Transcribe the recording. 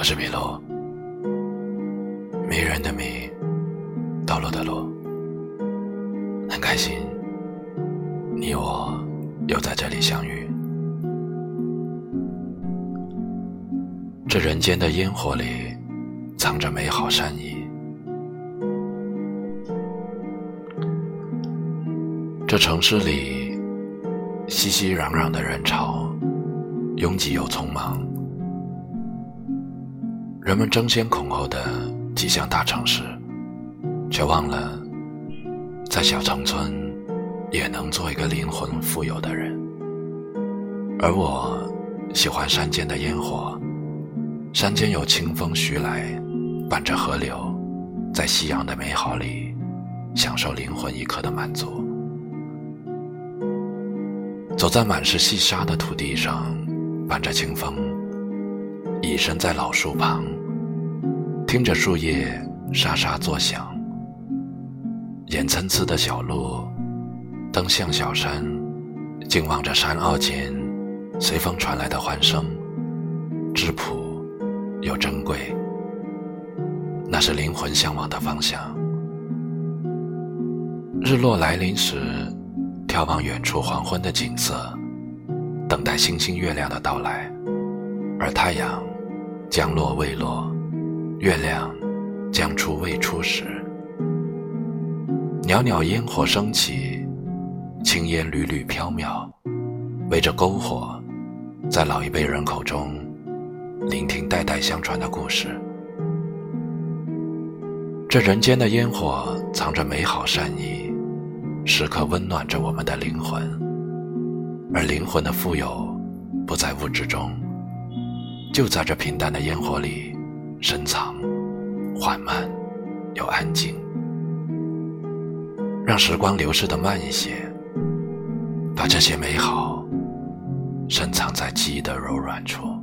我是米洛，迷人的迷，道路的路，很开心，你我又在这里相遇。这人间的烟火里，藏着美好善意。这城市里，熙熙攘攘的人潮，拥挤又匆忙。人们争先恐后的挤向大城市，却忘了，在小城村也能做一个灵魂富有的人。而我喜欢山间的烟火，山间有清风徐来，伴着河流，在夕阳的美好里，享受灵魂一刻的满足。走在满是细沙的土地上，伴着清风，倚身在老树旁。听着树叶沙沙作响，沿参差的小路，登向小山，静望着山坳间随风传来的欢声，质朴又珍贵。那是灵魂向往的方向。日落来临时，眺望远处黄昏的景色，等待星星月亮的到来，而太阳将落未落。月亮将出未出时，袅袅烟火升起，青烟缕缕飘渺，围着篝火，在老一辈人口中聆听代代相传的故事。这人间的烟火藏着美好善意，时刻温暖着我们的灵魂。而灵魂的富有，不在物质中，就在这平淡的烟火里。深藏，缓慢又安静，让时光流逝的慢一些，把这些美好深藏在记忆的柔软处。